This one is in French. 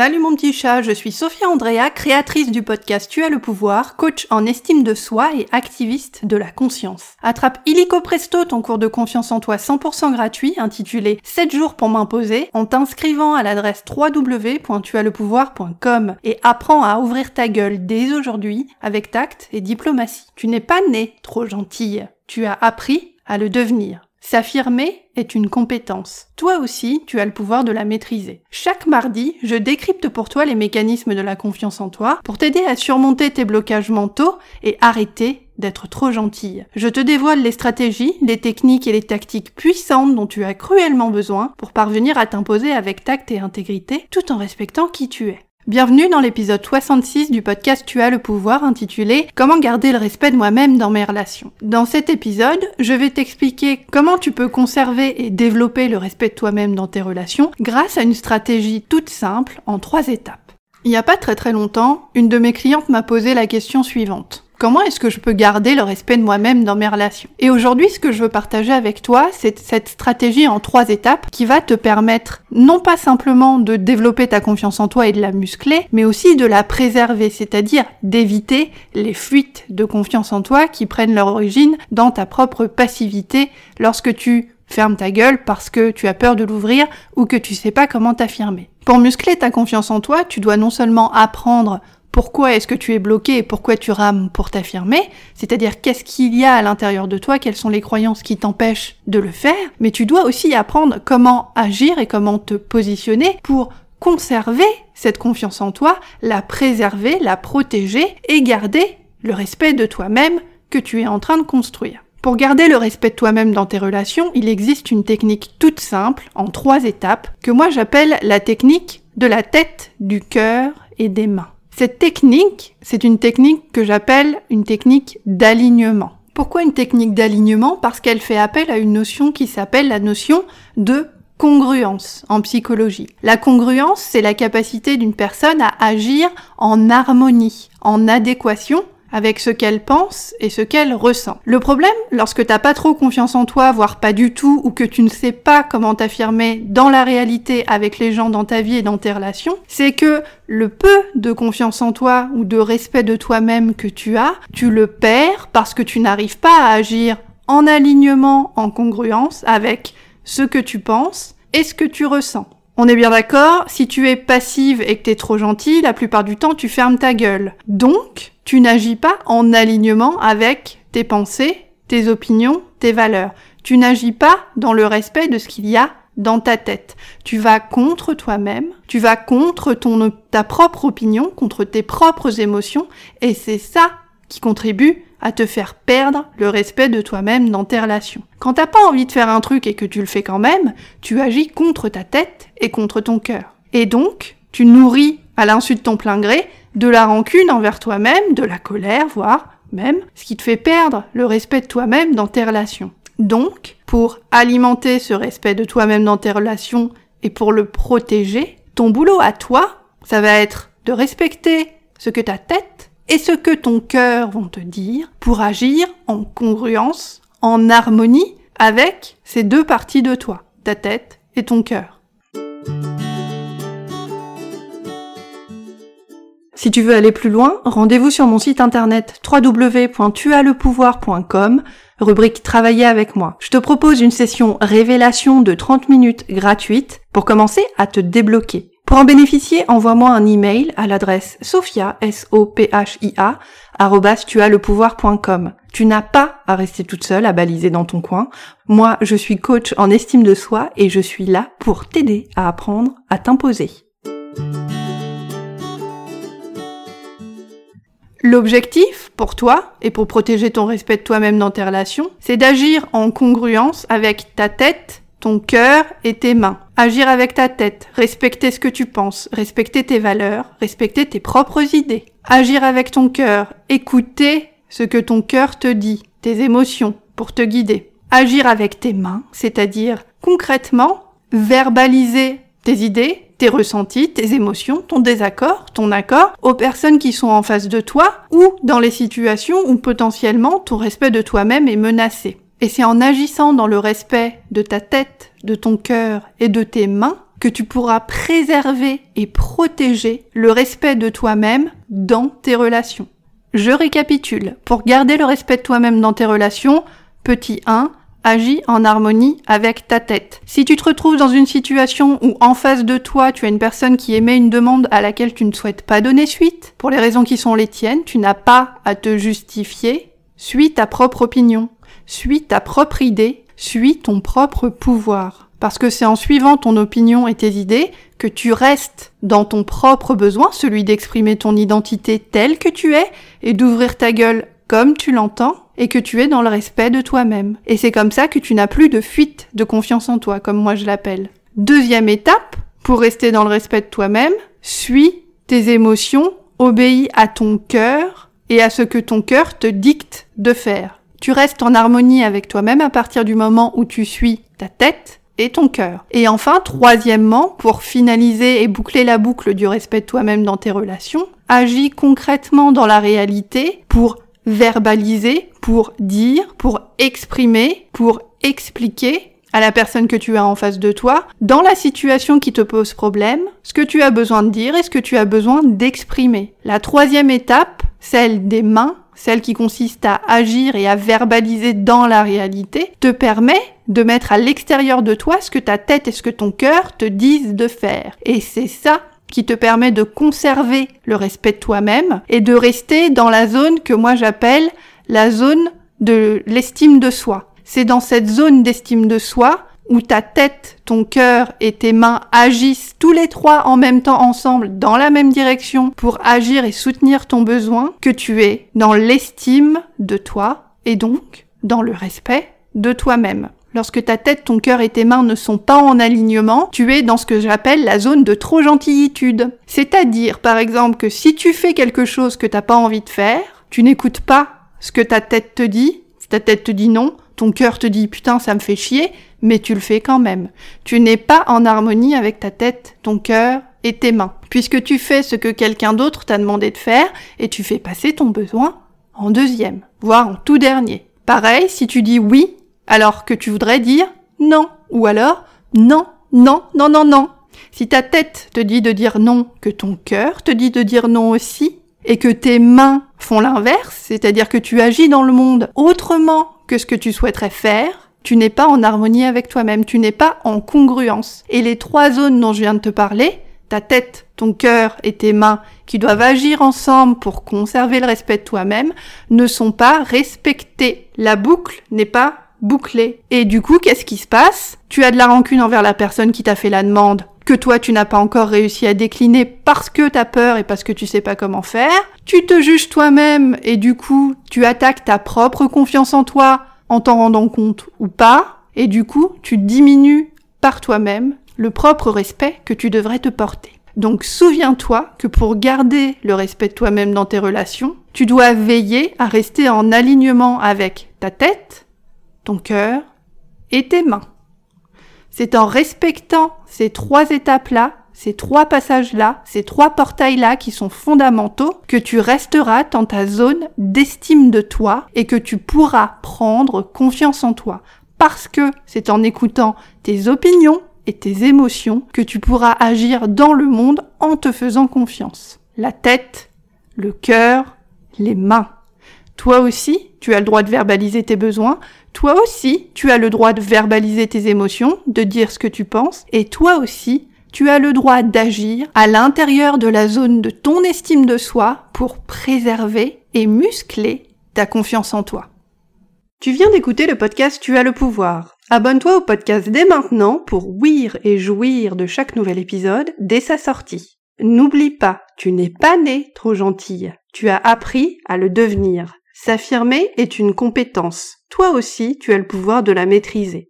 Salut mon petit chat, je suis Sophia Andrea, créatrice du podcast Tu as le pouvoir, coach en estime de soi et activiste de la conscience. Attrape illico presto ton cours de confiance en toi 100% gratuit intitulé 7 jours pour m'imposer en t'inscrivant à l'adresse www.tuaslepouvoir.com et apprends à ouvrir ta gueule dès aujourd'hui avec tact et diplomatie. Tu n'es pas né trop gentille, tu as appris à le devenir. S'affirmer est une compétence. Toi aussi, tu as le pouvoir de la maîtriser. Chaque mardi, je décrypte pour toi les mécanismes de la confiance en toi pour t'aider à surmonter tes blocages mentaux et arrêter d'être trop gentille. Je te dévoile les stratégies, les techniques et les tactiques puissantes dont tu as cruellement besoin pour parvenir à t'imposer avec tact et intégrité tout en respectant qui tu es. Bienvenue dans l'épisode 66 du podcast Tu as le pouvoir intitulé Comment garder le respect de moi-même dans mes relations. Dans cet épisode, je vais t'expliquer comment tu peux conserver et développer le respect de toi-même dans tes relations grâce à une stratégie toute simple en trois étapes. Il n'y a pas très très longtemps, une de mes clientes m'a posé la question suivante. Comment est-ce que je peux garder le respect de moi-même dans mes relations? Et aujourd'hui, ce que je veux partager avec toi, c'est cette stratégie en trois étapes qui va te permettre non pas simplement de développer ta confiance en toi et de la muscler, mais aussi de la préserver, c'est-à-dire d'éviter les fuites de confiance en toi qui prennent leur origine dans ta propre passivité lorsque tu fermes ta gueule parce que tu as peur de l'ouvrir ou que tu sais pas comment t'affirmer. Pour muscler ta confiance en toi, tu dois non seulement apprendre pourquoi est-ce que tu es bloqué et pourquoi tu rames pour t'affirmer, c'est-à-dire qu'est-ce qu'il y a à l'intérieur de toi, quelles sont les croyances qui t'empêchent de le faire, mais tu dois aussi apprendre comment agir et comment te positionner pour conserver cette confiance en toi, la préserver, la protéger et garder le respect de toi-même que tu es en train de construire. Pour garder le respect de toi-même dans tes relations, il existe une technique toute simple, en trois étapes, que moi j'appelle la technique de la tête, du cœur et des mains. Cette technique, c'est une technique que j'appelle une technique d'alignement. Pourquoi une technique d'alignement? Parce qu'elle fait appel à une notion qui s'appelle la notion de congruence en psychologie. La congruence, c'est la capacité d'une personne à agir en harmonie, en adéquation avec ce qu'elle pense et ce qu'elle ressent. Le problème, lorsque t'as pas trop confiance en toi, voire pas du tout, ou que tu ne sais pas comment t'affirmer dans la réalité avec les gens dans ta vie et dans tes relations, c'est que le peu de confiance en toi ou de respect de toi-même que tu as, tu le perds parce que tu n'arrives pas à agir en alignement, en congruence avec ce que tu penses et ce que tu ressens. On est bien d'accord, si tu es passive et que t'es trop gentille, la plupart du temps tu fermes ta gueule. Donc, tu n'agis pas en alignement avec tes pensées, tes opinions, tes valeurs. Tu n'agis pas dans le respect de ce qu'il y a dans ta tête. Tu vas contre toi-même, tu vas contre ta propre opinion, contre tes propres émotions, et c'est ça qui contribue à te faire perdre le respect de toi-même dans tes relations. Quand t'as pas envie de faire un truc et que tu le fais quand même, tu agis contre ta tête et contre ton cœur. Et donc, tu nourris à l'insu de ton plein gré de la rancune envers toi-même, de la colère, voire même ce qui te fait perdre le respect de toi-même dans tes relations. Donc, pour alimenter ce respect de toi-même dans tes relations et pour le protéger, ton boulot à toi, ça va être de respecter ce que ta tête et ce que ton cœur vont te dire pour agir en congruence, en harmonie avec ces deux parties de toi, ta tête et ton cœur. Si tu veux aller plus loin, rendez-vous sur mon site internet www.tuaslepouvoir.com, rubrique Travailler avec moi. Je te propose une session révélation de 30 minutes gratuite pour commencer à te débloquer. Pour en bénéficier, envoie-moi un email à l'adresse sophia, s o p h i a. Tu n'as pas à rester toute seule à baliser dans ton coin. Moi, je suis coach en estime de soi et je suis là pour t'aider à apprendre à t'imposer. L'objectif pour toi et pour protéger ton respect de toi-même dans tes relations, c'est d'agir en congruence avec ta tête, ton cœur et tes mains. Agir avec ta tête, respecter ce que tu penses, respecter tes valeurs, respecter tes propres idées. Agir avec ton cœur, écouter ce que ton cœur te dit, tes émotions, pour te guider. Agir avec tes mains, c'est-à-dire concrètement verbaliser tes idées, tes ressentis, tes émotions, ton désaccord, ton accord aux personnes qui sont en face de toi ou dans les situations où potentiellement ton respect de toi-même est menacé. Et c'est en agissant dans le respect de ta tête, de ton cœur et de tes mains que tu pourras préserver et protéger le respect de toi-même dans tes relations. Je récapitule. Pour garder le respect de toi-même dans tes relations, petit 1, agis en harmonie avec ta tête. Si tu te retrouves dans une situation où en face de toi tu as une personne qui émet une demande à laquelle tu ne souhaites pas donner suite, pour les raisons qui sont les tiennes, tu n'as pas à te justifier, suis ta propre opinion, suis ta propre idée, suis ton propre pouvoir. Parce que c'est en suivant ton opinion et tes idées que tu restes dans ton propre besoin, celui d'exprimer ton identité telle que tu es et d'ouvrir ta gueule comme tu l'entends et que tu es dans le respect de toi-même. Et c'est comme ça que tu n'as plus de fuite de confiance en toi, comme moi je l'appelle. Deuxième étape, pour rester dans le respect de toi-même, suis tes émotions, obéis à ton cœur et à ce que ton cœur te dicte de faire. Tu restes en harmonie avec toi-même à partir du moment où tu suis ta tête et ton cœur. Et enfin, troisièmement, pour finaliser et boucler la boucle du respect de toi-même dans tes relations, agis concrètement dans la réalité pour verbaliser, pour dire, pour exprimer, pour expliquer à la personne que tu as en face de toi, dans la situation qui te pose problème, ce que tu as besoin de dire et ce que tu as besoin d'exprimer. La troisième étape, celle des mains, celle qui consiste à agir et à verbaliser dans la réalité, te permet de mettre à l'extérieur de toi ce que ta tête et ce que ton cœur te disent de faire. Et c'est ça qui te permet de conserver le respect de toi-même et de rester dans la zone que moi j'appelle la zone de l'estime de soi. C'est dans cette zone d'estime de soi où ta tête, ton cœur et tes mains agissent tous les trois en même temps ensemble dans la même direction pour agir et soutenir ton besoin que tu es dans l'estime de toi et donc dans le respect de toi-même. Lorsque ta tête, ton cœur et tes mains ne sont pas en alignement, tu es dans ce que j'appelle la zone de trop gentillitude. C'est-à-dire, par exemple, que si tu fais quelque chose que t'as pas envie de faire, tu n'écoutes pas ce que ta tête te dit, ta tête te dit non, ton cœur te dit putain ça me fait chier, mais tu le fais quand même. Tu n'es pas en harmonie avec ta tête, ton cœur et tes mains, puisque tu fais ce que quelqu'un d'autre t'a demandé de faire et tu fais passer ton besoin en deuxième, voire en tout dernier. Pareil, si tu dis oui alors que tu voudrais dire non. Ou alors non, non, non, non, non. Si ta tête te dit de dire non, que ton cœur te dit de dire non aussi, et que tes mains font l'inverse, c'est-à-dire que tu agis dans le monde autrement que ce que tu souhaiterais faire, tu n'es pas en harmonie avec toi-même, tu n'es pas en congruence. Et les trois zones dont je viens de te parler, ta tête, ton cœur et tes mains, qui doivent agir ensemble pour conserver le respect de toi-même, ne sont pas respectées. La boucle n'est pas bouclé. Et du coup, qu'est-ce qui se passe? Tu as de la rancune envers la personne qui t'a fait la demande que toi tu n'as pas encore réussi à décliner parce que t'as peur et parce que tu sais pas comment faire. Tu te juges toi-même et du coup, tu attaques ta propre confiance en toi en t'en rendant compte ou pas. Et du coup, tu diminues par toi-même le propre respect que tu devrais te porter. Donc souviens-toi que pour garder le respect de toi-même dans tes relations, tu dois veiller à rester en alignement avec ta tête, ton cœur et tes mains. C'est en respectant ces trois étapes-là, ces trois passages-là, ces trois portails-là qui sont fondamentaux, que tu resteras dans ta zone d'estime de toi et que tu pourras prendre confiance en toi. Parce que c'est en écoutant tes opinions et tes émotions que tu pourras agir dans le monde en te faisant confiance. La tête, le cœur, les mains. Toi aussi, tu as le droit de verbaliser tes besoins, toi aussi, tu as le droit de verbaliser tes émotions, de dire ce que tu penses, et toi aussi, tu as le droit d'agir à l'intérieur de la zone de ton estime de soi pour préserver et muscler ta confiance en toi. Tu viens d'écouter le podcast Tu as le pouvoir. Abonne-toi au podcast dès maintenant pour ouïr et jouir de chaque nouvel épisode dès sa sortie. N'oublie pas, tu n'es pas né trop gentille. Tu as appris à le devenir. S'affirmer est une compétence. Toi aussi, tu as le pouvoir de la maîtriser.